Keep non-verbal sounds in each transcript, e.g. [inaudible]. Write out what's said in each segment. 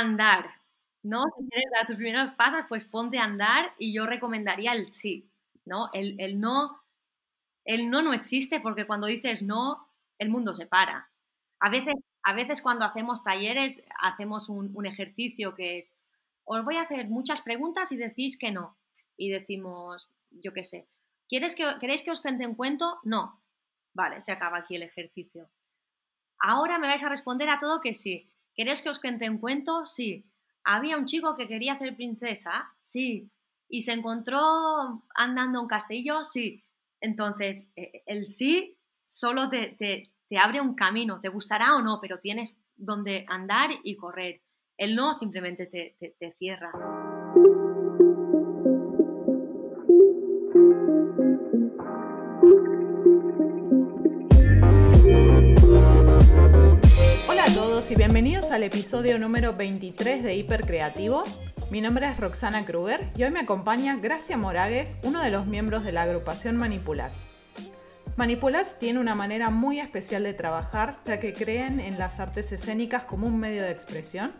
andar, ¿no? Si quieres dar tus primeros pasos, pues ponte a andar y yo recomendaría el sí, ¿no? El, el no, el no no existe porque cuando dices no, el mundo se para. A veces, a veces cuando hacemos talleres, hacemos un, ejercicio que es, os voy a hacer muchas preguntas y decís que no. Y decimos, yo qué sé, ¿quieres que, ¿queréis que os cuente un cuento? No. Vale, se acaba aquí el ejercicio. Ahora me vais a responder a todo que sí. ¿Queréis que os cuente un cuento? Sí. ¿Había un chico que quería hacer princesa? Sí. ¿Y se encontró andando un castillo? Sí. Entonces, e, el sí solo te, te, abre un camino. Te gustará o no, pero tienes donde andar y correr. El no simplemente te, te cierra. Bienvenidos al episodio número 23 de Hipercreativo. Mi nombre es Roxana Kruger y hoy me acompaña Gracia Moragues, uno de los miembros de la agrupación Manipulats. Manipulats tiene una manera muy especial de trabajar ya que creen en las artes escénicas como un medio de expresión,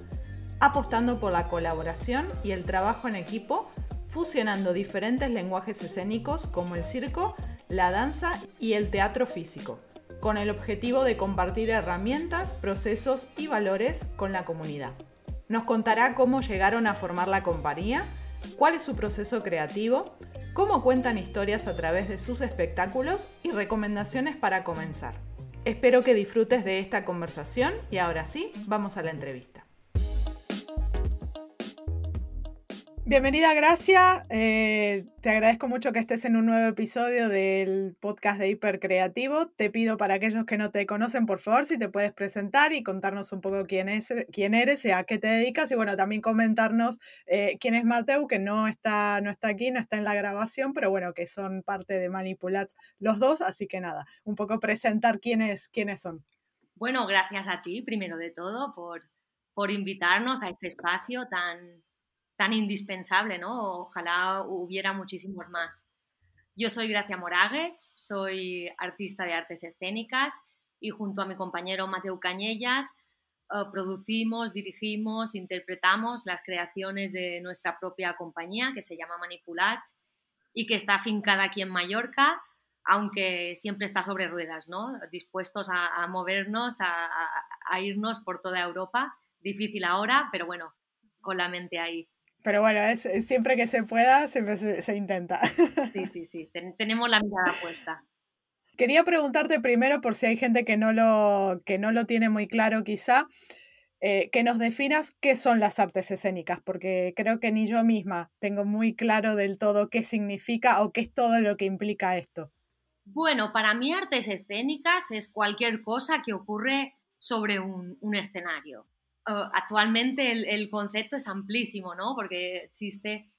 apostando por la colaboración y el trabajo en equipo, fusionando diferentes lenguajes escénicos como el circo, la danza y el teatro físico con el objetivo de compartir herramientas, procesos y valores con la comunidad. Nos contará cómo llegaron a formar la compañía, cuál es su proceso creativo, cómo cuentan historias a través de sus espectáculos y recomendaciones para comenzar. Espero que disfrutes de esta conversación y ahora sí, vamos a la entrevista. Bienvenida Gracia, eh, te agradezco mucho que estés en un nuevo episodio del podcast de Hipercreativo. Te pido para aquellos que no te conocen, por favor, si te puedes presentar y contarnos un poco quién, es, quién eres a qué te dedicas y bueno, también comentarnos eh, quién es Mateu, que no está, no está aquí, no está en la grabación, pero bueno, que son parte de Manipulats los dos, así que nada, un poco presentar quiénes, quiénes son. Bueno, gracias a ti, primero de todo, por, por invitarnos a este espacio tan tan indispensable, ¿no? Ojalá hubiera muchísimos más. Yo soy Gracia Moragues, soy artista de artes escénicas y junto a mi compañero Mateo Cañellas eh, producimos, dirigimos, interpretamos las creaciones de nuestra propia compañía que se llama Manipulats y que está afincada aquí en Mallorca, aunque siempre está sobre ruedas, ¿no? Dispuestos a, movernos, a irnos por toda Europa. Difícil ahora, pero bueno, con la mente ahí. Pero bueno, es, siempre que se pueda, siempre se, intenta. Sí, sí, sí, tenemos la mirada puesta. Quería preguntarte primero, por si hay gente que no lo, que no lo tiene muy claro quizá, eh, que nos definas qué son las artes escénicas, porque creo que ni yo misma tengo muy claro del todo qué significa o qué es todo lo que implica esto. Bueno, para mí artes escénicas es cualquier cosa que ocurre sobre un, un escenario. Eh, actualmente el, concepto es amplísimo, ¿no? Porque existe,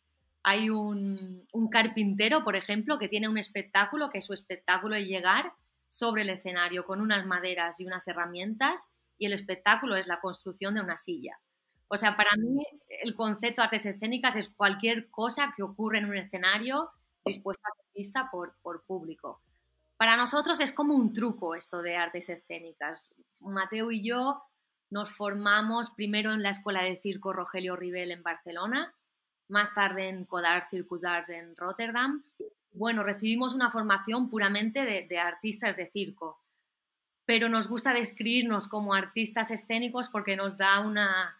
hay un, carpintero, por ejemplo, que tiene un espectáculo, que su espectáculo es llegar sobre el escenario con unas maderas y unas herramientas y el espectáculo es la construcción de una silla. O sea, para mí el concepto de artes escénicas es cualquier cosa que ocurre en un escenario dispuesta a vista por, por público. Para nosotros es como un truco esto de artes escénicas. Mateo y yo nos formamos primero en la Escuela de Circo Rogelio Rivel en Barcelona, más tarde en Codar Circus Arts en Rotterdam. Bueno, recibimos una formación puramente de, artistas de circo, pero nos gusta describirnos como artistas escénicos porque nos da una,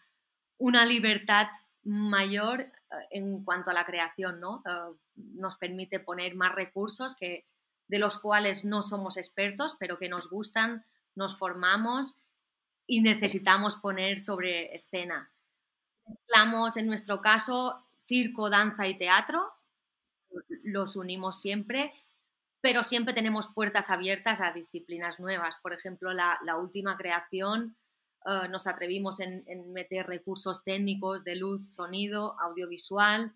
una libertad mayor eh, en cuanto a la creación, ¿no? Eh, nos permite poner más recursos que, de los cuales no somos expertos, pero que nos gustan, nos formamos y necesitamos poner sobre escena. En nuestro caso circo, danza y teatro, los unimos siempre, pero siempre tenemos puertas abiertas a disciplinas nuevas. Por ejemplo, la, última creación eh, nos atrevimos en, meter recursos técnicos de luz, sonido, audiovisual,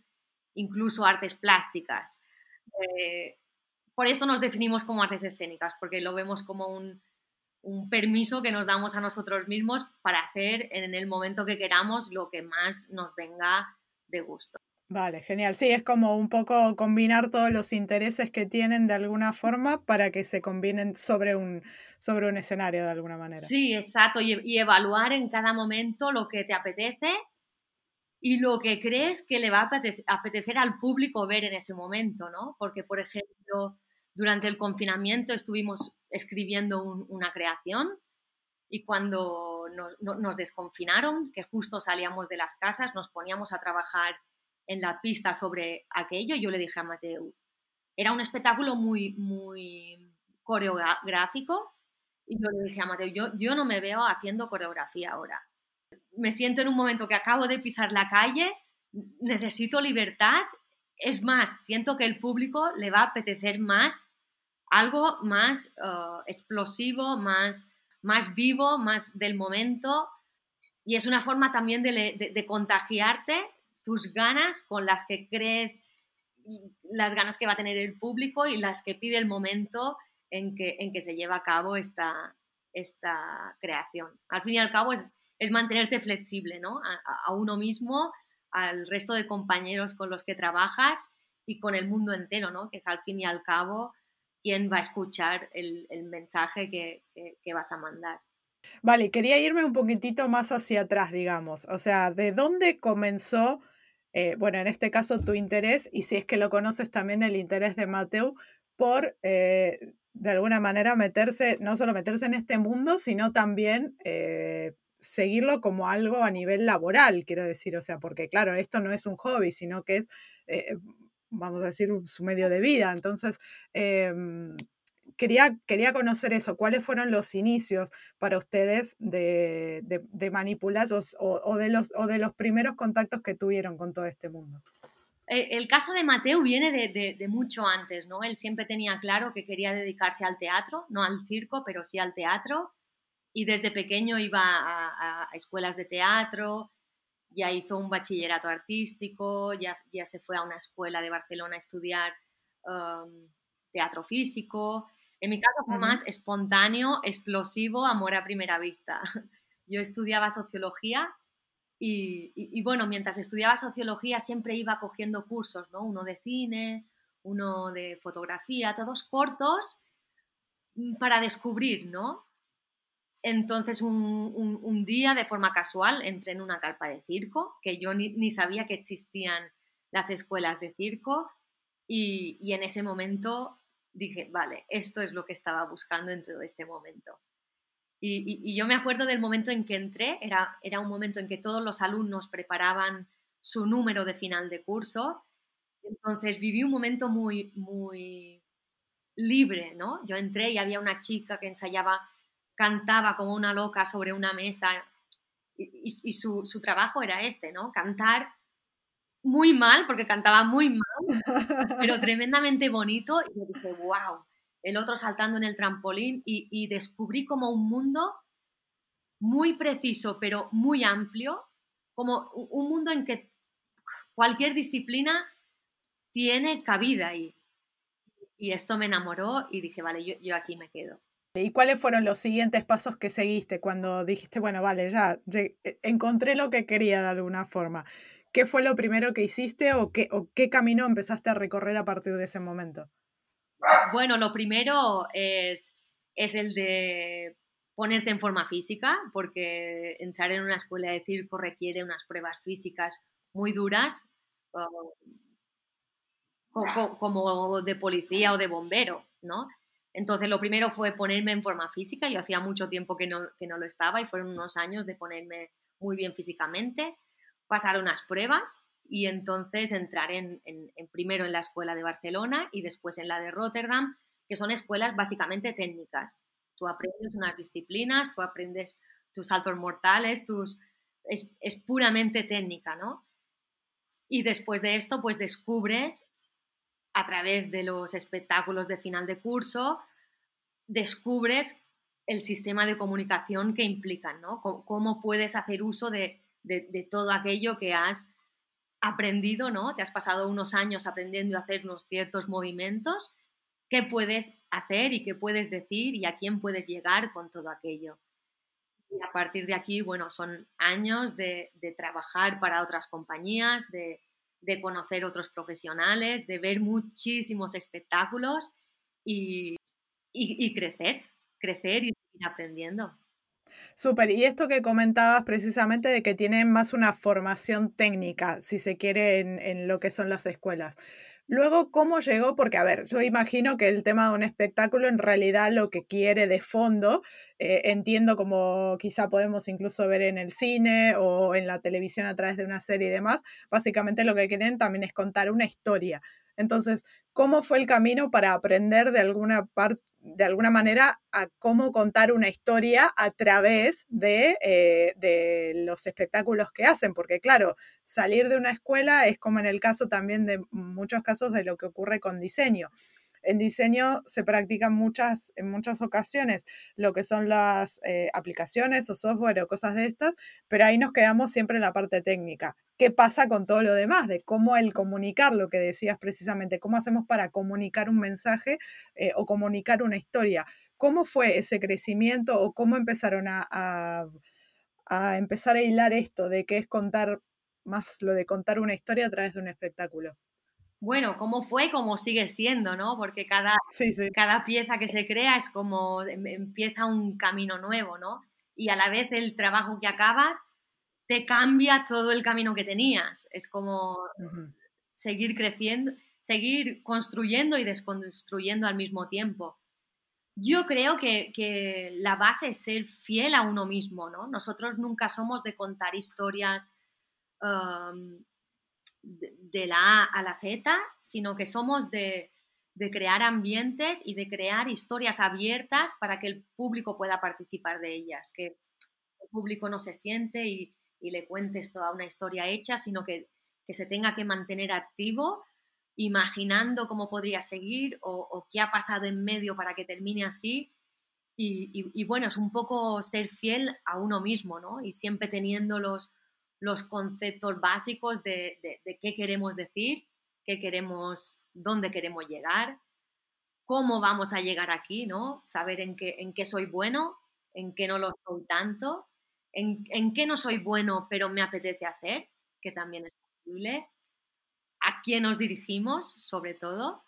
incluso artes plásticas. Eh, por esto nos definimos como artes escénicas, porque lo vemos como un, un permiso que nos damos a nosotros mismos para hacer en el momento que queramos lo que más nos venga de gusto. Vale, genial. Sí, es como un poco combinar todos los intereses que tienen de alguna forma para que se combinen sobre un, sobre un escenario de alguna manera. Sí, exacto. Y, y evaluar en cada momento lo que te apetece y lo que crees que le va a apetecer, al público ver en ese momento, ¿no? Porque, por ejemplo, durante el confinamiento estuvimos escribiendo una creación y cuando nos, desconfinaron, que justo salíamos de las casas, nos poníamos a trabajar en la pista sobre aquello, yo le dije a Mateo, era un espectáculo muy, muy coreográfico y yo le dije a Mateo, yo, yo no me veo haciendo coreografía ahora. Me siento en un momento que acabo de pisar la calle, necesito libertad. Es más, siento que el público le va a apetecer más algo más uh, explosivo, más, más vivo, más del momento. Y es una forma también de, contagiarte tus ganas con las que crees, las ganas que va a tener el público y las que pide el momento en que, en que se lleva a cabo esta, esta creación. Al fin y al cabo es, es mantenerte flexible ¿no? a, uno mismo, al resto de compañeros con los que trabajas y con el mundo entero, ¿no? que es al fin y al cabo quien va a escuchar el, mensaje que, que, vas a mandar. Vale, quería irme un poquitito más hacia atrás, digamos. O sea, ¿de dónde comenzó, eh, bueno, en este caso tu interés, y si es que lo conoces también el interés de Mateo, por eh, de alguna manera meterse, no solo meterse en este mundo, sino también eh, seguirlo como algo a nivel laboral, quiero decir, o sea, porque claro, esto no es un hobby, sino que es, vamos a decir, su medio de vida. Entonces, em, quería, quería conocer eso, cuáles fueron los inicios para ustedes de, de, o, de los, o de los primeros contactos que tuvieron con todo este mundo. Eh, el caso de Mateo viene de, mucho antes, ¿no? Él siempre tenía claro que quería dedicarse al teatro, no al circo, pero sí al teatro. Y desde pequeño iba a, escuelas de teatro, ya hizo un bachillerato artístico, ya, ya, se fue a una escuela de Barcelona a estudiar um, teatro físico. En mi caso fue más espontáneo, explosivo, amor a primera vista. [laughs] Yo estudiaba sociología y, bueno, mientras estudiaba sociología siempre iba cogiendo cursos, ¿no? Uno de cine, uno de fotografía, todos cortos mm, para descubrir, ¿no? Entonces un, día de forma casual entré en una carpa de circo, que yo ni, sabía que existían las escuelas de circo y, y en ese momento dije, vale, esto es lo que estaba buscando en todo este momento. Y, yo me acuerdo del momento en que entré, era, era un momento en que todos los alumnos preparaban su número de final de curso, entonces viví un momento muy, muy libre, ¿no? Yo entré y había una chica que ensayaba, cantaba como una loca sobre una mesa y, su, su, trabajo era este, ¿no? Cantar muy mal, porque cantaba muy mal, pero [laughs] tremendamente bonito y yo dije, wow, el otro saltando en el trampolín y, descubrí como un mundo muy preciso, pero muy amplio, como un mundo en que cualquier disciplina tiene cabida ahí. Y esto me enamoró y dije, vale, yo, yo, aquí me quedo. ¿Y cuáles fueron los siguientes pasos que seguiste cuando dijiste, bueno, vale, ya e, encontré lo que quería de alguna forma? ¿Qué fue lo primero que hiciste o qué, o qué camino empezaste a recorrer a partir de ese momento? Bueno, lo primero es, es el de ponerte en forma física, porque entrar en una escuela de circo requiere unas pruebas físicas muy duras, como de policía o de bombero, ¿no? Entonces, lo primero fue ponerme en forma física. Yo hacía mucho tiempo que no, que no lo estaba y fueron unos años de ponerme muy bien físicamente, pasar unas pruebas y entonces entrar en, primero en la escuela de Barcelona y después en la de Rotterdam, que son escuelas básicamente técnicas. Tú aprendes unas disciplinas, tú aprendes tus saltos mortales, tus, es, es puramente técnica, ¿no? Y después de esto, pues descubres a través de los espectáculos de final de curso, descubres el sistema de comunicación que implican, ¿no? Cómo, puedes hacer uso de, de todo aquello que has aprendido, ¿no? Te has pasado unos años aprendiendo a hacer unos ciertos movimientos, qué puedes hacer y qué puedes decir y a quién puedes llegar con todo aquello. Y a partir de aquí, bueno, son años de, trabajar para otras compañías, de, conocer otros profesionales, de ver muchísimos espectáculos y, y crecer, crecer y seguir aprendiendo. Súper, y esto que comentabas precisamente de que tienen más una formación técnica, si se quiere, en, en lo que son las escuelas. Luego, ¿cómo llegó? Porque, a ver, yo imagino que el tema de un espectáculo en realidad lo que quiere de fondo, eh, entiendo como quizá podemos incluso ver en el cine o en la televisión a través de una serie y demás, básicamente lo que quieren también es contar una historia. Entonces, ¿cómo fue el camino para aprender de alguna parte? De alguna manera a cómo contar una historia a través de, eh, de, los espectáculos que hacen, porque claro, salir de una escuela es como en el caso también de muchos casos de lo que ocurre con diseño en diseño se practican muchas, en muchas ocasiones lo que son las eh, aplicaciones o software o cosas de estas, pero ahí nos quedamos siempre en la parte técnica. ¿Qué pasa con todo lo demás? De cómo el comunicar, lo que decías precisamente, cómo hacemos para comunicar un mensaje eh, o comunicar una historia. ¿Cómo fue ese crecimiento o cómo empezaron a, a, a empezar a hilar esto de qué es contar más lo de contar una historia a través de un espectáculo? bueno, cómo fue, cómo sigue siendo, ¿no? Porque cada, cada pieza que se crea es como em, empieza un camino nuevo, ¿no? Y a la vez el trabajo que acabas te cambia todo el camino que tenías. Es como seguir creciendo, seguir construyendo y desconstruyendo al mismo tiempo. Yo creo que, que, la base es ser fiel a uno mismo, ¿no? Nosotros nunca somos de contar historias de, la A a la Z, sino que somos de, crear ambientes y de crear historias abiertas para que el público pueda participar de ellas, que el público no se siente y, le cuentes toda una historia hecha, sino que, se tenga que mantener activo, imaginando cómo podría seguir o, qué ha pasado en medio para que termine así. Y, y, bueno, es un poco ser fiel a uno mismo, ¿no? Y siempre teniendo los, los conceptos básicos de, qué queremos decir, qué queremos, dónde queremos llegar, cómo vamos a llegar aquí, ¿no? Saber en qué, en qué soy bueno, en qué no lo soy tanto, en, qué no soy bueno pero me apetece hacer, que también es posible, a quién nos dirigimos, sobre todo,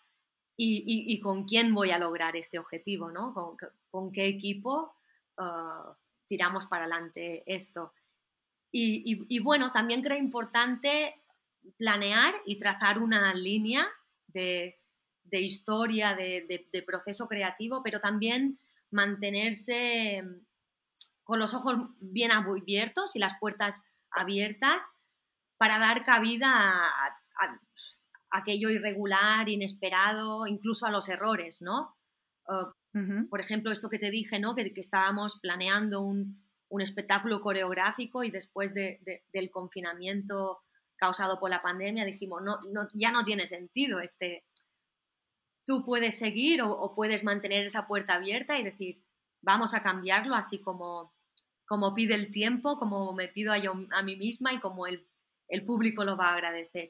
y, con quién voy a lograr este objetivo, ¿no? Con, qué equipo uh, tiramos para adelante esto. Y, bueno, también creo importante planear y trazar una línea de, historia, de, proceso creativo, pero también mantenerse con los ojos bien abiertos y las puertas abiertas para dar cabida a, aquello irregular, inesperado, incluso a los errores, ¿no? Uh, por ejemplo, esto que te dije, ¿no? que estábamos planeando un, un espectáculo coreográfico y después del confinamiento causado por la pandemia dijimos, no, ya no tiene sentido este... Tú puedes seguir o, puedes mantener esa puerta abierta y decir, vamos a cambiarlo así como, como pide el tiempo, como me pido a, yo, a mí misma y como el, público lo va a agradecer.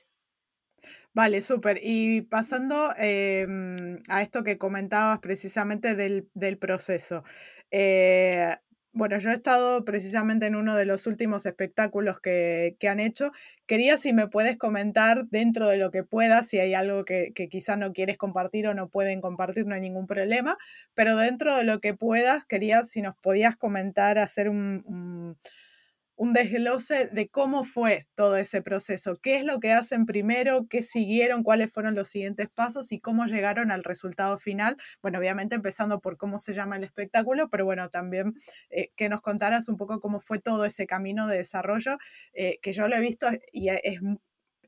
Vale, súper. Y pasando em, a esto que comentabas precisamente del, del proceso. Eh, bueno, yo he estado precisamente en uno de los últimos espectáculos que, han hecho. Quería si me puedes comentar dentro de lo que puedas, si hay algo que, que quizás no quieres compartir o no pueden compartir, no hay ningún problema, pero dentro de lo que puedas, quería si nos podías comentar, hacer un desglose de cómo fue todo ese proceso, qué es lo que hacen primero, qué siguieron, cuáles fueron los siguientes pasos y cómo llegaron al resultado final. Bueno, obviamente empezando por cómo se llama el espectáculo, pero bueno, también eh, que nos contaras un poco cómo fue todo ese camino de desarrollo, eh, que yo lo he visto y es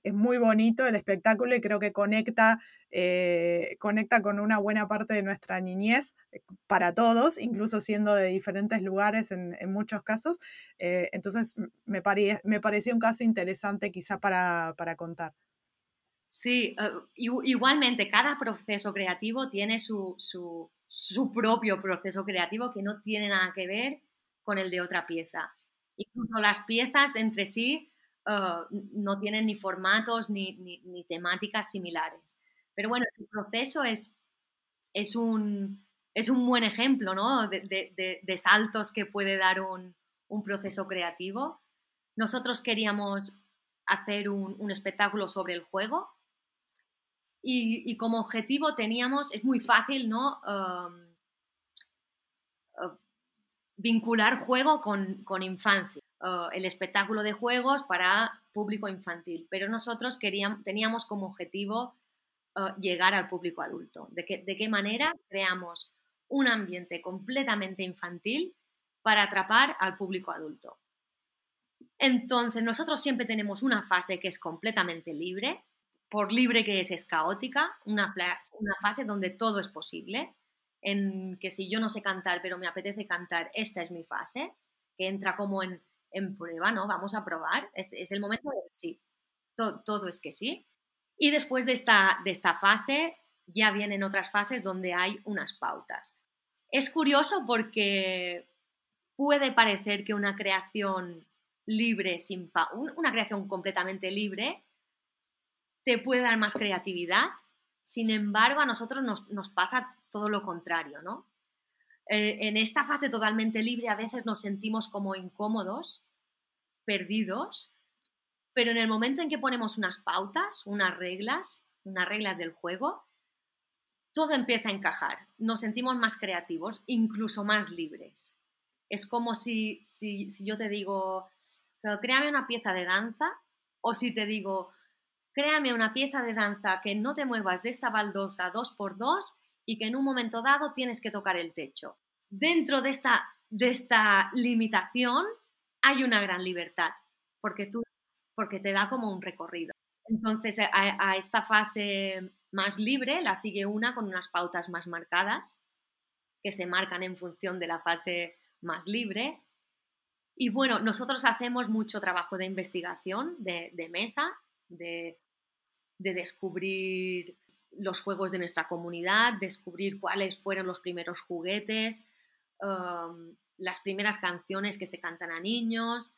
es muy bonito el espectáculo y creo que conecta, eh, conecta con una buena parte de nuestra niñez eh, para todos, incluso siendo de diferentes lugares en, muchos casos. Eh, entonces, me, me pareció un caso interesante quizá para, contar. Sí, igualmente, cada proceso creativo tiene su, su propio proceso creativo que no tiene nada que ver con el de otra pieza. Incluso las piezas entre sí Ah, no tienen ni formatos ni, ni, temáticas similares. Pero bueno, el proceso es, es, un, es un buen ejemplo ¿no? de, de, saltos que puede dar un, un proceso creativo. Nosotros queríamos hacer un, un espectáculo sobre el juego y, y, como objetivo teníamos, es muy fácil, ¿no? vincular juego con, infancia, el espectáculo de juegos para público infantil, pero nosotros queríamos, teníamos como objetivo llegar al público adulto. ¿De ¿De qué manera creamos un ambiente completamente infantil para atrapar al público adulto? Entonces, nosotros siempre tenemos una fase que es completamente libre, por libre que es, es caótica, una, una fase donde todo es posible, en que si yo no sé cantar, pero me apetece cantar, esta es mi fase, que entra como en, prueba, ¿no? Vamos a probar, es, el momento de sí, todo, es que sí. Y después de esta, de esta fase ya vienen otras fases donde hay unas pautas. Es curioso porque puede parecer que una creación libre, sin una creación completamente libre, te puede dar más creatividad. Sin embargo, a nosotros nos, pasa todo lo contrario, ¿no? Eh, en esta fase totalmente libre a veces nos sentimos como incómodos, perdidos, pero en el momento en que ponemos unas pautas, unas reglas, unas reglas del juego, todo empieza a encajar. Nos sentimos más creativos, incluso más libres. Es como si, si, si yo te digo, créame una pieza de danza, o si te digo, créame una pieza de danza que no te muevas de esta baldosa dos por dos y que en un momento dado tienes que tocar el techo. Dentro de esta, de esta limitación hay una gran libertad, porque, tú, porque te da como un recorrido. Entonces, a, esta fase más libre la sigue una con unas pautas más marcadas, que se marcan en función de la fase más libre. Y bueno, nosotros hacemos mucho trabajo de investigación de, de mesa de, descubrir los juegos de nuestra comunidad, descubrir cuáles fueron los primeros juguetes, um, las primeras canciones que se cantan a niños,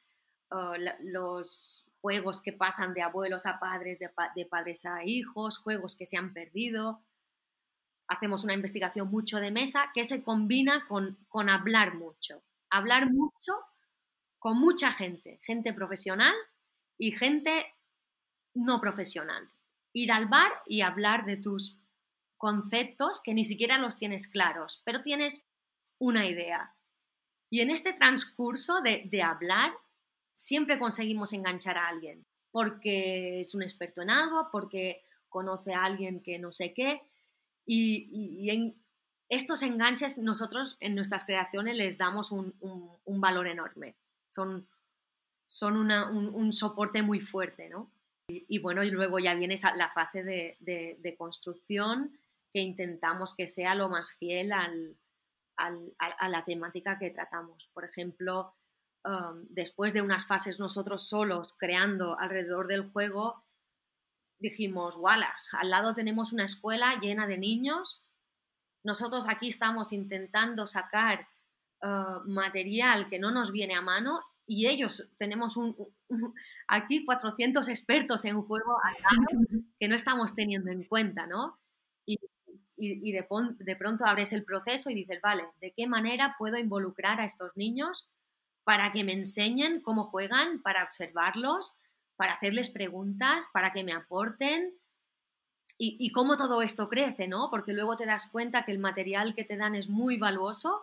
uh, los juegos que pasan de abuelos a padres, de, padres a hijos, juegos que se han perdido. Hacemos una investigación mucho de mesa que se combina con, con hablar mucho. Hablar mucho con mucha gente, gente profesional y gente no profesional. Ir al bar y hablar de tus conceptos que ni siquiera los tienes claros, pero tienes una idea. Y en este transcurso de, hablar, siempre conseguimos enganchar a alguien, porque es un experto en algo, porque conoce a alguien que no sé qué, y, en estos enganches nosotros en nuestras creaciones les damos un, valor enorme, son, son un, soporte muy fuerte, ¿no? Y, bueno, y luego ya viene la fase de, construcción que intentamos que sea lo más fiel al, a, la temática que tratamos. Por ejemplo, um, después de unas fases nosotros solos creando alrededor del juego, dijimos, voilà, al lado tenemos una escuela llena de niños, nosotros aquí estamos intentando sacar uh, material que no nos viene a mano y ellos tenemos un, [laughs] aquí 400 expertos en juego [laughs] que no estamos teniendo en cuenta, ¿no? Y, y, de, de, pronto abres el proceso y dices, vale, ¿de qué manera puedo involucrar a estos niños para que me enseñen cómo juegan, para observarlos, para hacerles preguntas, para que me aporten? Y, cómo todo esto crece, ¿no? Porque luego te das cuenta que el material que te dan es muy valuoso.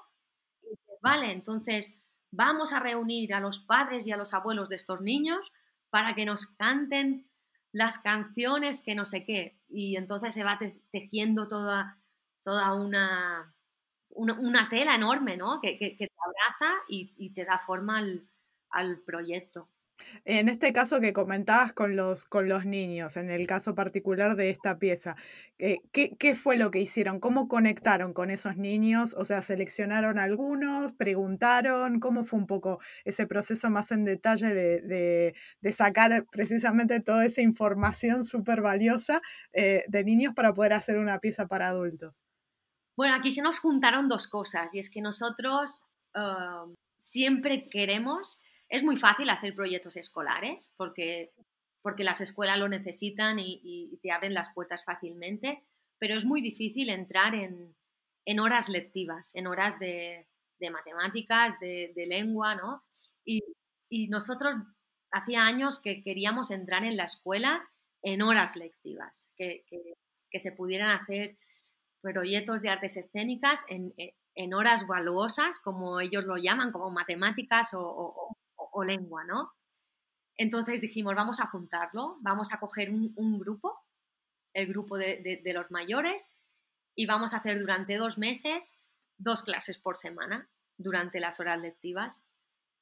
Vale, entonces vamos a reunir a los padres y a los abuelos de estos niños para que nos canten las canciones que no sé qué. Y entonces se va tejiendo toda, toda una, una, tela enorme, ¿no? Que, te abraza y, te da forma al proyecto. En este caso que comentabas con los, con los niños, en el caso particular de esta pieza, eh, ¿qué, fue lo que hicieron? ¿Cómo conectaron con esos niños? O sea, ¿seleccionaron algunos? ¿Preguntaron? ¿Cómo fue un poco ese proceso más en detalle de, sacar precisamente toda esa información súper valiosa eh, de niños para poder hacer una pieza para adultos? Bueno, aquí se nos juntaron dos cosas y es que nosotros ah, siempre queremos es muy fácil hacer proyectos escolares porque, porque las escuelas lo necesitan y, te abren las puertas fácilmente, pero es muy difícil entrar en, horas lectivas, en horas de, matemáticas, de, lengua, ¿no? Y, nosotros hacía años que queríamos entrar en la escuela en horas lectivas, que, se pudieran hacer proyectos de artes escénicas en, en horas valuosas, como ellos lo llaman, como matemáticas o, lengua, ¿no? Entonces dijimos, vamos a juntarlo, vamos a coger un, grupo, el grupo de, los mayores, y vamos a hacer durante dos meses dos clases por semana durante las horas lectivas.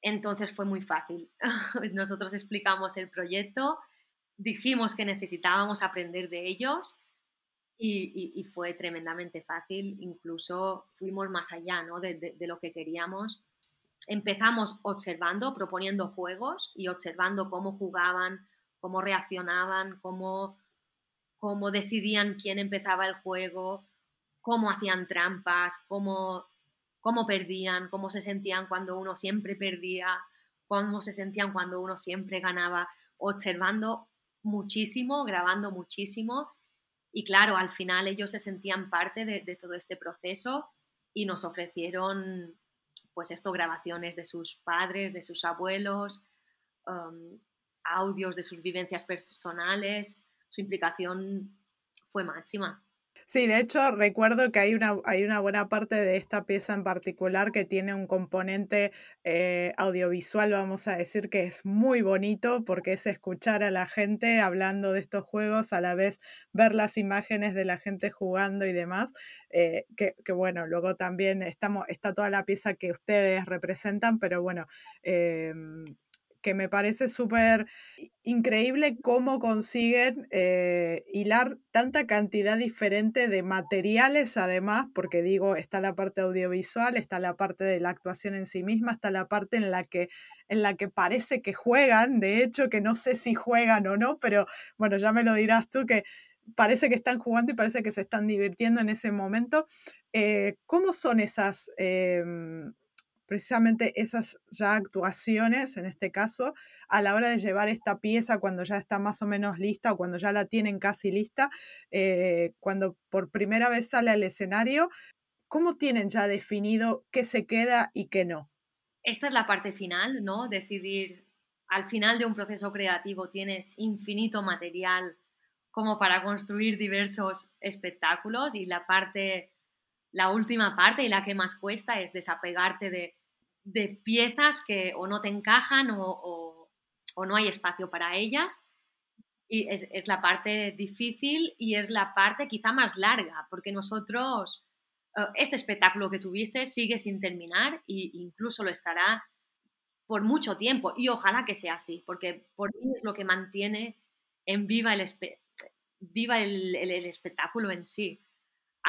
Entonces fue muy fácil. [laughs] Nosotros explicamos el proyecto, dijimos que necesitábamos aprender de ellos y, fue tremendamente fácil, incluso fuimos más allá de, lo que queríamos. Empezamos observando, proponiendo juegos y observando cómo jugaban, cómo reaccionaban, cómo, cómo decidían quién empezaba el juego, cómo hacían trampas, cómo, cómo perdían, cómo se sentían cuando uno siempre perdía, cómo se sentían cuando uno siempre ganaba, observando muchísimo, grabando muchísimo. Y claro, al final ellos se sentían parte de, todo este proceso y nos ofrecieron, pues esto, grabaciones de sus padres, de sus abuelos, um, audios de sus vivencias personales. Su implicación fue máxima. Sí, de hecho recuerdo que hay una, hay una buena parte de esta pieza en particular que tiene un componente eh, audiovisual, vamos a decir, que es muy bonito porque es escuchar a la gente hablando de estos juegos, a la vez ver las imágenes de la gente jugando y demás, eh, que, bueno, luego también estamos, está toda la pieza que ustedes representan, pero bueno, em, que me parece súper increíble cómo consiguen eh, hilar tanta cantidad diferente de materiales, además, porque digo, está la parte audiovisual, está la parte de la actuación en sí misma, está la parte en la que, en la que parece que juegan, de hecho, que no sé si juegan o no, pero bueno, ya me lo dirás tú, que parece que están jugando y parece que se están divirtiendo en ese momento. Eh, ¿Cómo son esas... Em, precisamente esas ya actuaciones, en este caso, a la hora de llevar esta pieza cuando ya está más o menos lista o cuando ya la tienen casi lista, eh, cuando por primera vez sale al escenario, ¿cómo tienen ya definido qué se queda y qué no? Esta es la parte final, ¿no? Decidir, al final de un proceso creativo tienes infinito material como para construir diversos espectáculos y la parte la última parte y la que más cuesta es desapegarte de, de piezas que o no te encajan o, no hay espacio para ellas. Y es, la parte difícil y es la parte quizá más larga, porque nosotros, eh, este espectáculo que tuviste sigue sin terminar e incluso lo estará por mucho tiempo y ojalá que sea así, porque por mí es lo que mantiene en viva el, viva el espectáculo en sí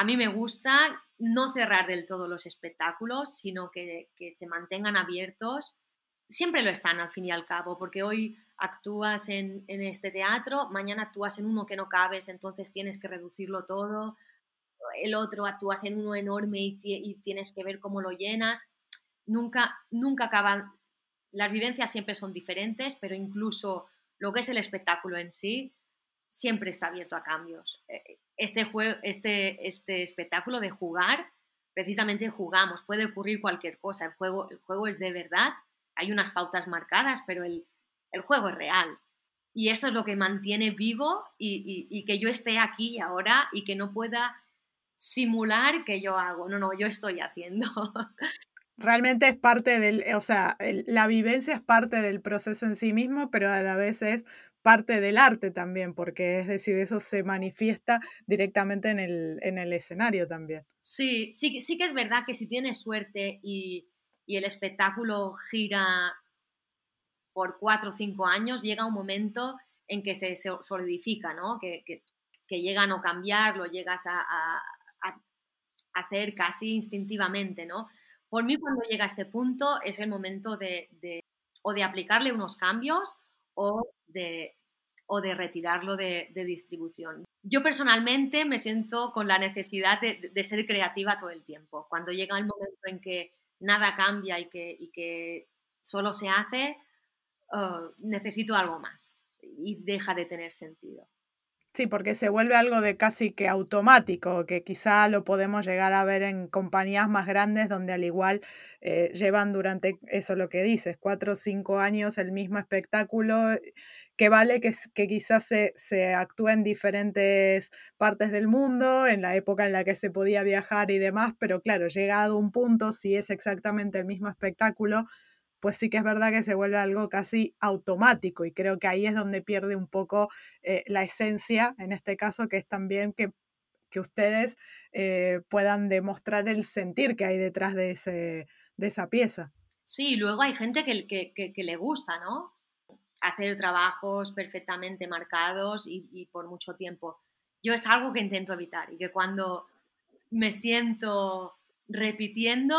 a mí me gusta no cerrar del todo los espectáculos, sino que, se mantengan abiertos. Siempre lo están al fin y al cabo, porque hoy actúas en, este teatro, mañana actúas en uno que no cabes, entonces tienes que reducirlo todo. El otro actúas en uno enorme y, tienes que ver cómo lo llenas. Nunca, nunca acaban. Las vivencias siempre son diferentes, pero incluso lo que es el espectáculo en sí siempre está abierto a cambios. Eh, este, juego, este, este espectáculo de jugar, precisamente jugamos, puede ocurrir cualquier cosa, el juego, el juego es de verdad, hay unas pautas marcadas, pero el, juego es real. Y esto es lo que mantiene vivo y, que yo esté aquí y ahora y que no pueda simular que yo hago. No, no, yo estoy haciendo. [laughs] Realmente es parte del, o sea, la vivencia es parte del proceso en sí mismo, pero a la vez es parte del arte también, porque es decir, eso se manifiesta directamente en el, escenario también. Sí, sí, sí que es verdad que si tienes suerte y, el espectáculo gira por cuatro o cinco años, llega un momento en que se, solidifica, ¿no? Que, llega a no cambiar, lo llegas a, hacer casi instintivamente, ¿no? Por mí cuando llega a este punto es el momento de, de o de aplicarle unos cambios o de, o de retirarlo de, distribución. Yo personalmente me siento con la necesidad de, ser creativa todo el tiempo. Cuando llega el momento en que nada cambia y que, que solo se hace, uh, necesito algo más y deja de tener sentido. Sí, porque se vuelve algo de casi que automático, que quizá lo podemos llegar a ver en compañías más grandes donde al igual eh, llevan durante, eso lo que dices, cuatro o cinco años el mismo espectáculo que vale que, que quizás se, se actúe en diferentes partes del mundo, en la época en la que se podía viajar y demás, pero claro, llegado un punto, si es exactamente el mismo espectáculo, pues sí que es verdad que se vuelve algo casi automático y creo que ahí es donde pierde un poco eh, la esencia, en este caso, que es también que, que ustedes eh, puedan demostrar el sentir que hay detrás de, ese, de esa pieza. Sí, luego hay gente que, que, le gusta, ¿no? Hacer trabajos perfectamente marcados y por mucho tiempo. Yo es algo que intento evitar y que cuando me siento repitiendo,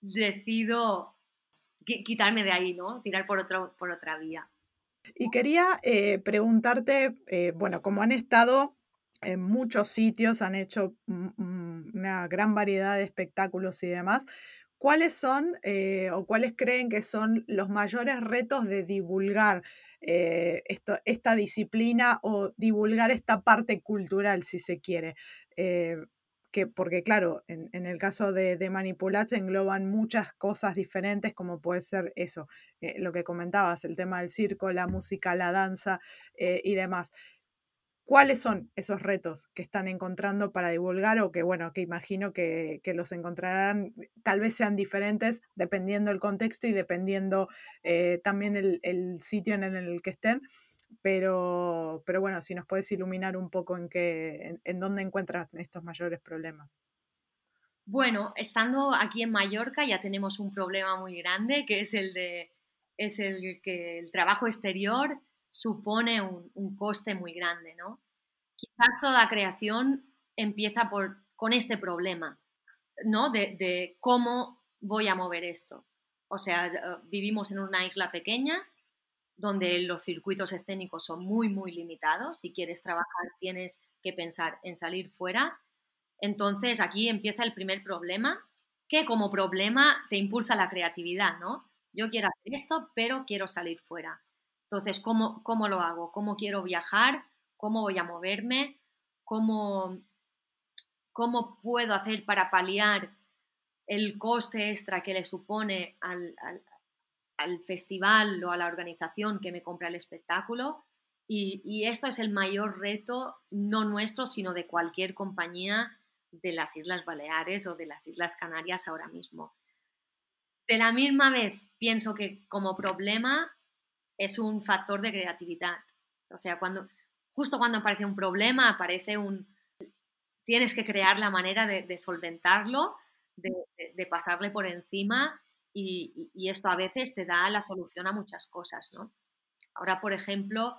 decido quitarme de ahí, ¿no? Tirar por, otro, por otra vía. Y quería eh, preguntarte, eh, bueno, como han estado en muchos sitios, han hecho una gran variedad de espectáculos y demás, ¿cuáles son eh, o cuáles creen que son los mayores retos de divulgar esta disciplina o divulgar esta parte cultural, si se quiere? Que, porque claro, en, el caso de, de Manipulat engloban muchas cosas diferentes, como puede ser eso, eh, lo que comentabas, el tema del circo, la música, la danza eh, y demás. ¿Cuáles son esos retos que están encontrando para divulgar o que, bueno, que imagino que, que los encontrarán, tal vez sean diferentes dependiendo el contexto y dependiendo eh, también el, el, sitio en el que estén? Pero, pero bueno, si nos puedes iluminar un poco en, qué, en, dónde encuentras estos mayores problemas. Bueno, estando aquí en Mallorca ya tenemos un problema muy grande, que es el de es el que el trabajo exterior supone un, coste muy grande, ¿no? Quizás toda creación empieza por, con este problema, ¿no? De, de cómo voy a mover esto. O sea, vivimos en una isla pequeña donde los circuitos escénicos son muy, muy limitados. Si quieres trabajar, tienes que pensar en salir fuera. Entonces, aquí empieza el primer problema, que como problema te impulsa la creatividad, ¿no? Yo quiero hacer esto, pero quiero salir fuera. Entonces, ¿cómo, cómo lo hago? ¿Cómo quiero viajar? ¿Cómo voy a moverme? ¿Cómo, cómo puedo hacer para paliar el coste extra que le supone al, festival o a la organización que me compra el espectáculo. Y, esto es el mayor reto, no nuestro, sino de cualquier compañía de las Islas Baleares o de las Islas Canarias ahora mismo. De la misma vez, pienso que como problema es un factor de creatividad. O sea, cuando, justo cuando aparece un problema, aparece un... Tienes que crear la manera de, solventarlo, de pasarle por encima y, esto a veces te da la solución a muchas cosas, ¿no? Ahora, por ejemplo,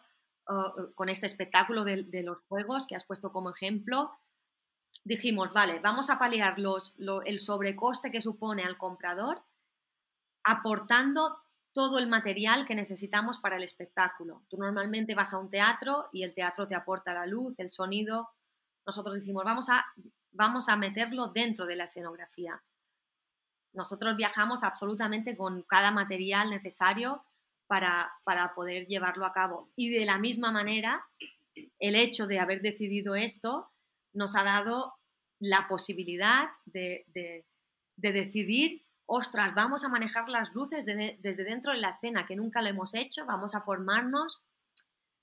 con este espectáculo de, los juegos que has puesto como ejemplo, dijimos, vale, vamos a paliar los, el sobrecoste que supone al comprador aportando todo el material que necesitamos para el espectáculo. Tú normalmente vas a un teatro y el teatro te aporta la luz, el sonido. Nosotros dijimos, vamos a, vamos a meterlo dentro de la escenografía. Nosotros viajamos absolutamente con cada material necesario para, poder llevarlo a cabo. Y de la misma manera, el hecho de haber decidido esto nos ha dado la posibilidad de, decidir, ostras, vamos a manejar las luces desde dentro de la escena, que nunca lo hemos hecho, vamos a formarnos.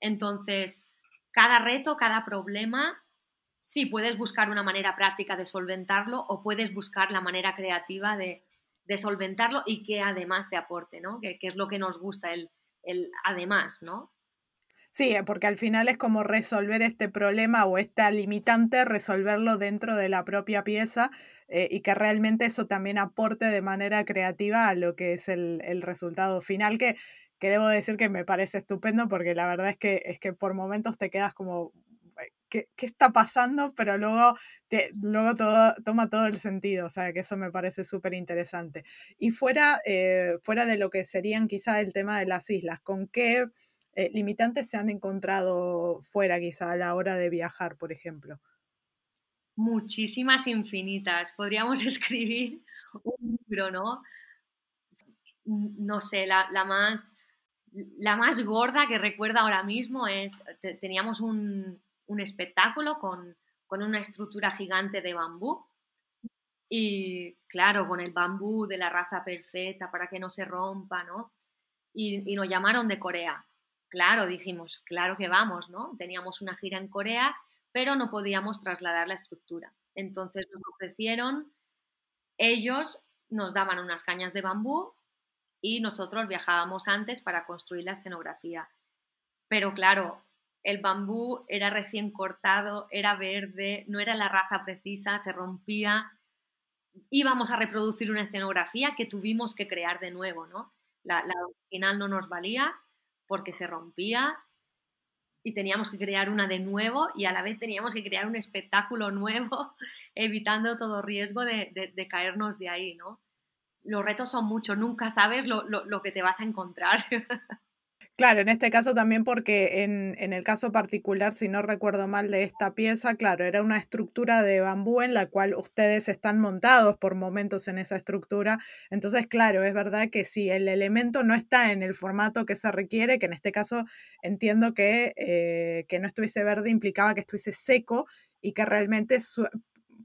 Entonces, cada reto, cada problema sí, puedes buscar una manera práctica de solventarlo o puedes buscar la manera creativa de, solventarlo y que además te aporte, ¿no? Que, es lo que nos gusta, el, el además, ¿no? Sí, eh, porque al final es como resolver este problema o esta limitante, resolverlo dentro de la propia pieza eh, y que realmente eso también aporte de manera creativa a lo que es el, el resultado final, que, que, debo decir que me parece estupendo porque la verdad es que, es que por momentos te quedas como, qué, está pasando, pero luego, luego todo, toma todo el sentido, o sea, que eso me parece súper interesante. Y fuera, eh, fuera de lo que serían quizá el tema de las islas, ¿con qué eh, limitantes se han encontrado fuera quizá a la hora de viajar, por ejemplo? Muchísimas infinitas. Podríamos [laughs] escribir un libro, ¿no? No sé, la, la más la más gorda que recuerdo ahora mismo es, teníamos un, un espectáculo con, una estructura gigante de bambú. Y claro, con el bambú de la raza perfecta para que no se rompa, ¿no? Y, nos llamaron de Corea. claro, dijimos, claro que vamos, ¿no? Teníamos una gira en Corea, pero no podíamos trasladar la estructura. Entonces nos ofrecieron, ellos nos daban unas cañas de bambú y nosotros viajábamos antes para construir la escenografía. Pero claro, el bambú era recién cortado, era verde, no era la raza precisa, se rompía. Íbamos a reproducir una escenografía que tuvimos que crear de nuevo, ¿no? La, original no nos valía porque se rompía y teníamos que crear una de nuevo y a la vez teníamos que crear un espectáculo nuevo, [laughs] evitando todo riesgo de, caernos de ahí, ¿no? Los retos son muchos, nunca sabes lo, lo que te vas a encontrar. [laughs] Claro, en este caso también porque en, en, el caso particular, si no recuerdo mal de esta pieza, claro, era una estructura de bambú en la cual ustedes están montados por momentos en esa estructura. Entonces, claro, es verdad que si el elemento no está en el formato que se requiere, que en este caso entiendo que, eh, que no estuviese verde implicaba que estuviese seco y que realmente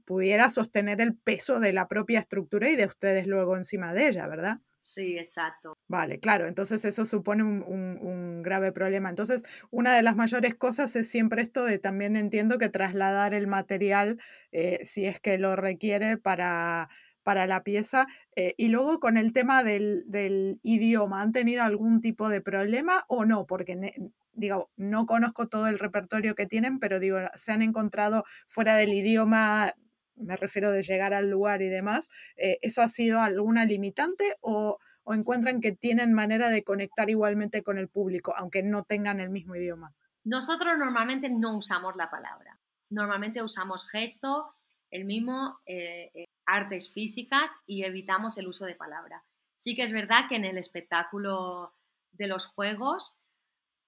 pudiera sostener el peso de la propia estructura y de ustedes luego encima de ella, ¿verdad? Sí, exacto. Vale, claro, entonces eso supone un, grave problema. Entonces, una de las mayores cosas es siempre esto de también entiendo que trasladar el material, eh, si es que lo requiere, para, para la pieza. Eh, y luego con el tema del, del, idioma, ¿han tenido algún tipo de problema o no? Porque digo, no conozco todo el repertorio que tienen, pero digo, se han encontrado fuera del idioma me refiero de llegar al lugar y demás, eh, ¿eso ha sido alguna limitante o, encuentran que tienen manera de conectar igualmente con el público, aunque no tengan el mismo idioma? Nosotros normalmente no usamos la palabra, normalmente usamos gesto, el mismo, eh, eh, artes físicas y evitamos el uso de palabra. Sí que es verdad que en el espectáculo de los juegos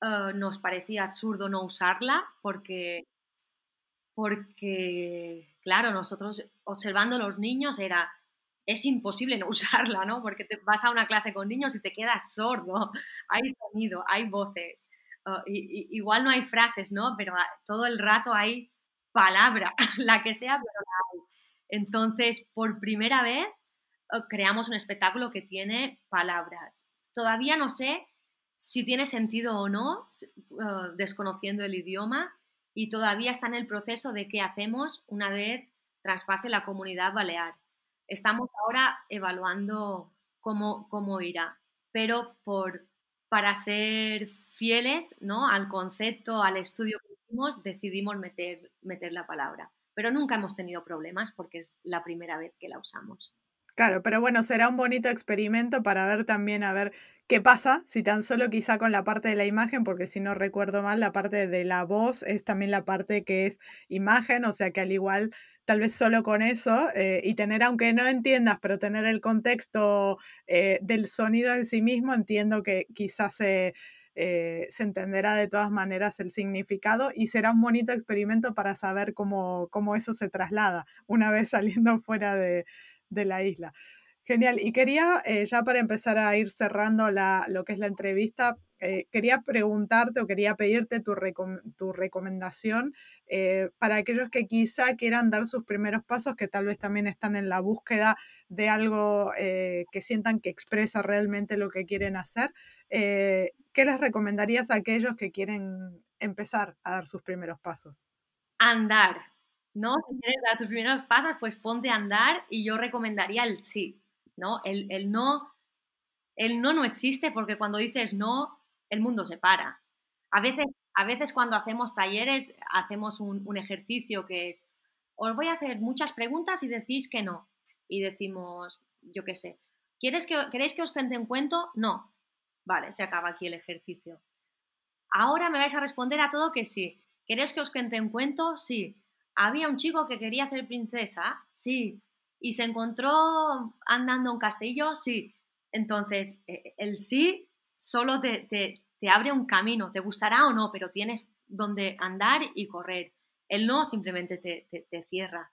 nos parecía absurdo no usarla porque porque, claro, nosotros observando los niños era, es imposible no [laughs] usarla, ¿no? Porque vas a una clase con niños y te quedas sordo, hay sonido, hay voces, uh, y, igual no hay frases, ¿no? Pero todo el rato hay palabra, [laughs] la que sea, pero la hay. Entonces, por primera vez, uh, creamos un espectáculo que tiene palabras. Todavía no sé si tiene sentido o no, uh, desconociendo el idioma, y todavía está en el proceso de qué hacemos una vez traspase la comunidad balear. Estamos ahora evaluando cómo, cómo irá, pero por, para ser fieles ¿no? al concepto, al estudio que hicimos, decidimos meter, meter la palabra. Pero nunca hemos tenido problemas porque es la primera vez que la usamos. Claro, pero bueno, será un bonito experimento para ver también, a ver qué pasa, si tan solo quizá con la parte de la imagen, porque si no recuerdo mal, la parte de la voz es también la parte que es imagen, o sea que al igual, tal vez solo con eso, eh, y tener, aunque no entiendas, pero tener el contexto eh, del sonido en sí mismo, entiendo que quizás se... Eh, se entenderá de todas maneras el significado y será un bonito experimento para saber cómo, cómo eso se traslada una vez [laughs] saliendo fuera de, de la isla. Genial. Y quería, eh, ya para empezar a ir cerrando la, lo que es la entrevista, eh, quería preguntarte o quería pedirte tu, tu recomendación eh, para aquellos que quizá quieran dar sus primeros pasos, que tal vez también están en la búsqueda de algo que sientan que expresa realmente lo que quieren hacer. ¿Qué les recomendarías a aquellos que quieren empezar a dar sus primeros pasos? Andar, ¿no? Si quieres dar tus primeros pasos, pues ponte a andar y yo recomendaría el sí, ¿no? El, no, el no no existe porque cuando dices no, el mundo se para. A veces, a veces cuando hacemos talleres, hacemos un, ejercicio que es, os voy a hacer muchas preguntas y decís que no. Y decimos, yo qué sé, ¿quieres que, ¿queréis que os cuente un cuento? No. Vale, se acaba aquí el ejercicio. Ahora me vais a responder a todo que sí. ¿Queréis que os cuente un cuento? Sí. ¿Había un chico que quería ser princesa? Sí. ¿Y se encontró andando un castillo? Sí. Entonces, e, el sí solo te, te, abre un camino, te gustará o no, pero tienes donde andar y correr. El no simplemente te, te cierra.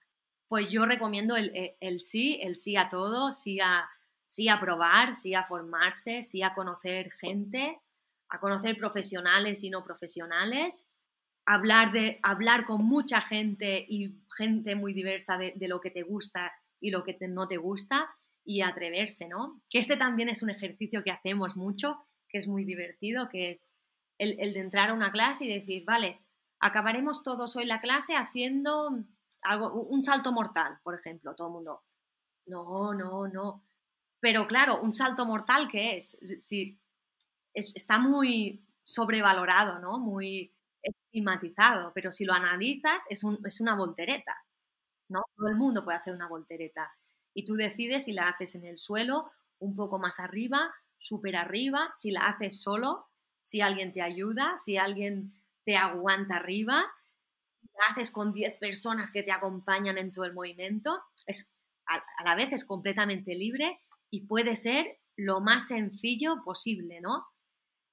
Pues yo recomiendo el, e, el, sí, el sí a todo, sí a, sí a probar, sí a formarse, sí a conocer gente, a conocer profesionales y no profesionales hablar, de, hablar con mucha gente y gente muy diversa de, lo que te gusta y lo que no te gusta y atreverse, ¿no? Que este también es un ejercicio que hacemos mucho, que es muy divertido, que es el, de entrar a una clase y decir, vale, acabaremos todos hoy la clase haciendo algo, un salto mortal, por ejemplo, todo el mundo. No, no, no. Pero claro, un salto mortal, ¿qué es? Si, está muy sobrevalorado, ¿no? Muy estigmatizado, pero si lo analizas es, es una voltereta, ¿no? Todo el mundo puede hacer una voltereta y tú decides si la haces en el suelo, un poco más arriba, súper arriba, si la haces solo, si alguien te ayuda, si alguien te aguanta arriba, si la haces con 10 personas que te acompañan en todo el movimiento, es, a, la vez es completamente libre y puede ser lo más sencillo posible, ¿no?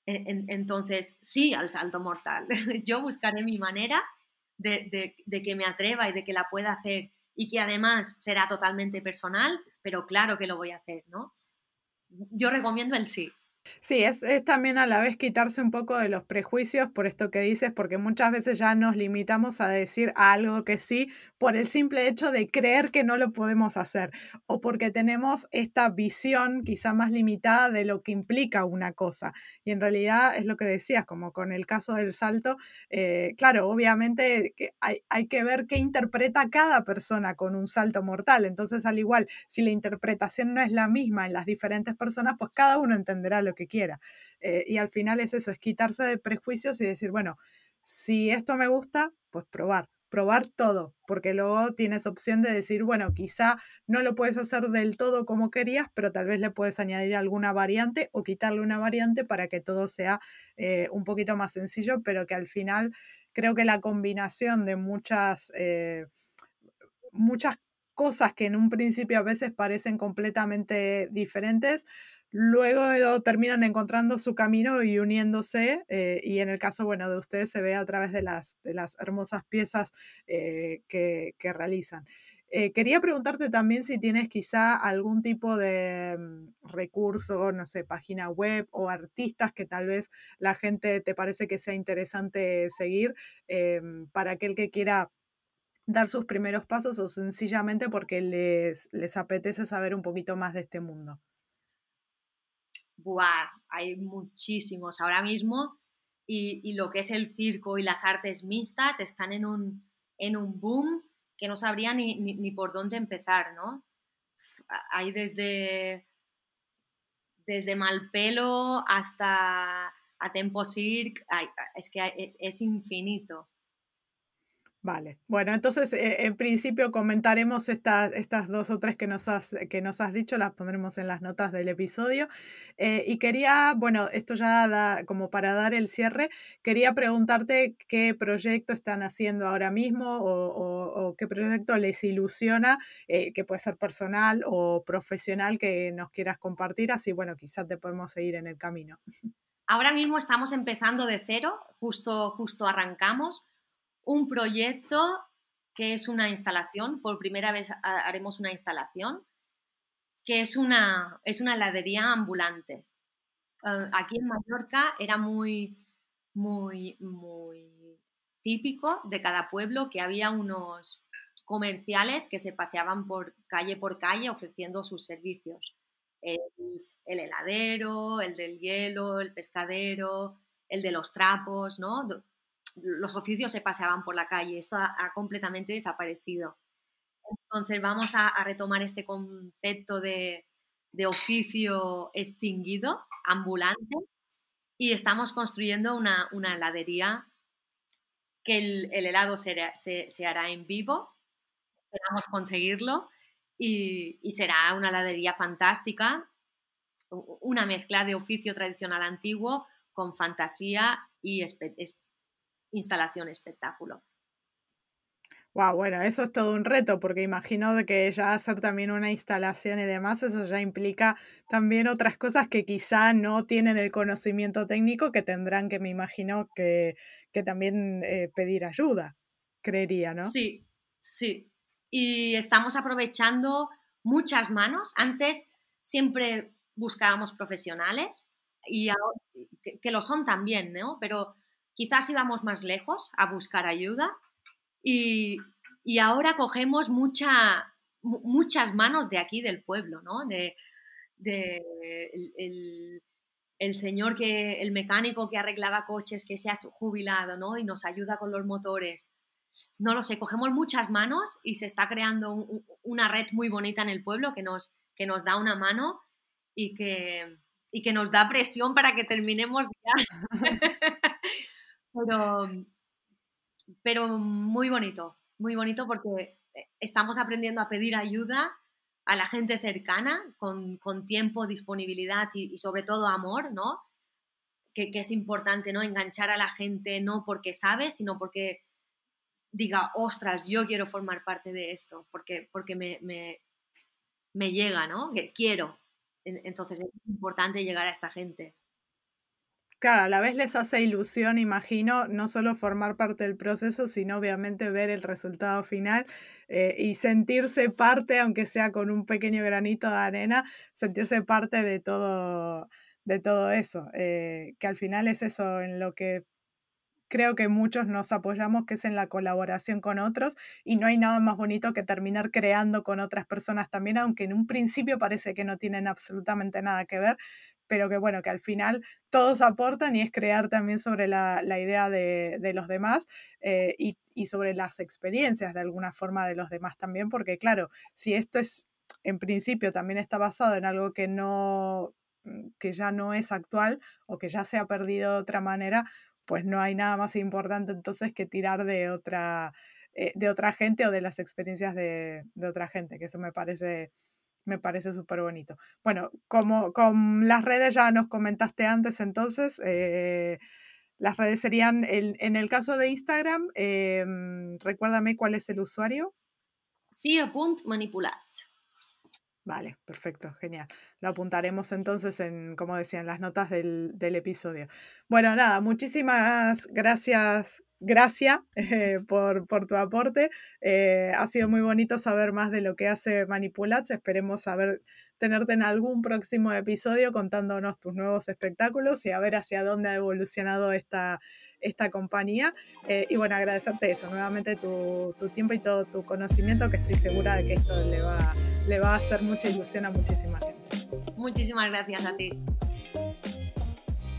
entonces, sí al salto mortal. [laughs] Yo buscaré mi manera de, que me atreva y de que la pueda hacer y que además será totalmente personal, pero claro que lo voy a hacer, ¿no? Yo recomiendo el sí. Sí, es, también a la vez quitarse un poco de los prejuicios por esto que dices, porque muchas veces ya nos limitamos a decir algo que sí por el simple hecho de creer que no lo podemos hacer o porque tenemos esta visión quizá más limitada de lo que implica una cosa. Y en realidad es lo que decías, como con el caso del salto, eh, claro, obviamente hay, hay que ver qué interpreta cada persona con un salto mortal. Entonces, al igual, si la interpretación no es la misma en las diferentes personas, pues cada uno entenderá lo que quiera. Eh, y al final es eso, es quitarse de prejuicios y decir, bueno, si esto me gusta, pues probar, probar todo, porque luego tienes opción de decir, bueno, quizá no lo puedes hacer del todo como querías, pero tal vez le puedes añadir alguna variante o quitarle una variante para que todo sea eh, un poquito más sencillo, pero que al final creo que la combinación de muchas... Eh, muchas cosas que en un principio a veces parecen completamente diferentes, luego terminan encontrando su camino y uniéndose, eh, y en el caso, bueno, de ustedes se ve a través de las, de las hermosas piezas eh, que, realizan. Eh, quería preguntarte también si tienes quizá algún tipo de mm, recurso, no sé, página web o artistas que tal vez la gente te parece que sea interesante seguir para aquel que quiera dar sus primeros pasos o sencillamente porque les, les apetece saber un poquito más de este mundo buah, hay muchísimos ahora mismo y, lo que es el circo y las artes mixtas están en un, en un boom que no sabría ni, por dónde empezar, ¿no? Hay desde, desde Malpelo hasta a Tempo Cirque, es que es, es infinito. Vale, bueno, entonces eh, en principio comentaremos estas, estas dos o tres que nos, has, que nos has dicho, las pondremos en las notas del episodio. Eh, y quería, bueno, esto ya da, como para dar el cierre, quería preguntarte qué proyecto están haciendo ahora mismo o, qué proyecto les ilusiona, eh, que puede ser personal o profesional que nos quieras compartir, así bueno, quizás te podemos seguir en el camino. Ahora mismo estamos empezando de cero, justo, justo arrancamos un proyecto que es una instalación, por primera vez haremos una instalación, que es una, es una heladería ambulante. Eh, aquí en Mallorca era muy, muy, muy típico de cada pueblo que había unos comerciales que se paseaban por calle por calle ofreciendo sus servicios. El, el heladero, el del hielo, el pescadero, el de los trapos, ¿no? Los oficios se paseaban por la calle, esto ha, completamente desaparecido. Entonces vamos a, retomar este concepto de, oficio extinguido, ambulante, y estamos construyendo una, heladería que el, helado se, hará en vivo, esperamos conseguirlo, y, será una heladería fantástica, una mezcla de oficio tradicional antiguo con fantasía y instalación, espectáculo. Wow, bueno, eso es todo un reto, porque imagino que ya hacer también una instalación y demás, eso ya implica también otras cosas que quizá no tienen el conocimiento técnico, que tendrán que, me imagino, que, que también eh, pedir ayuda, creería, ¿no? Sí, sí. Y estamos aprovechando muchas manos. Antes siempre buscábamos profesionales y ahora, que, que lo son también, ¿no? Pero quizás íbamos más lejos a buscar ayuda y, ahora cogemos mucha, muchas manos de aquí del pueblo, ¿no? De, el señor que, el mecánico que arreglaba coches que se ha jubilado, ¿no? Y nos ayuda con los motores. No lo sé, cogemos muchas manos y se está creando una red muy bonita en el pueblo que nos, que nos da una mano y que, y que nos da presión para que terminemos ya. [laughs] pero, pero muy bonito, muy bonito porque estamos aprendiendo a pedir ayuda a la gente cercana con, tiempo, disponibilidad y, sobre todo amor, ¿no? Que, es importante, ¿no? Enganchar a la gente no porque sabe, sino porque diga, ostras, yo quiero formar parte de esto, porque, porque me, me, llega, ¿no? Que quiero. Entonces es importante llegar a esta gente. Claro, a la vez les hace ilusión, imagino, no solo formar parte del proceso, sino obviamente ver el resultado final eh, y sentirse parte, aunque sea con un pequeño granito de arena, sentirse parte de todo, de todo eso, eh, que al final es eso en lo que creo que muchos nos apoyamos, que es en la colaboración con otros, y no hay nada más bonito que terminar creando con otras personas también, aunque en un principio parece que no tienen absolutamente nada que ver, pero que bueno, que al final todos aportan y es crear también sobre la, idea de, los demás eh, y, sobre las experiencias de alguna forma de los demás también, porque claro, si esto es, en principio también está basado en algo que no mm, que ya no es actual o que ya se ha perdido de otra manera, pues no hay nada más importante entonces que tirar de otra, eh, de otra gente o de las experiencias de, de otra gente, que eso me parece me parece súper bonito. Bueno, como con las redes ya nos comentaste antes, entonces, eh, las redes serían, en el caso de Instagram, em, recuérdame cuál es el usuario. manipulats. Vale, perfecto, genial. Lo apuntaremos entonces en, como decían, las notas del, del episodio. Bueno, nada, muchísimas gracias, gracias eh, por, tu aporte. Eh, ha sido muy bonito saber más de lo que hace Manipulats. Esperemos saber tenerte en algún próximo episodio contándonos tus nuevos espectáculos y a ver hacia dónde ha evolucionado esta, esta compañía. Eh, y bueno, agradecerte eso, nuevamente tu, tu, tiempo y todo tu conocimiento, que estoy segura de que esto le va, le va a hacer mucha ilusión a muchísima gente. Muchísimas gracias a ti.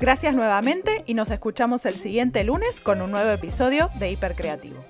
Gracias nuevamente y nos escuchamos el siguiente lunes con un nuevo episodio de Hipercreativo.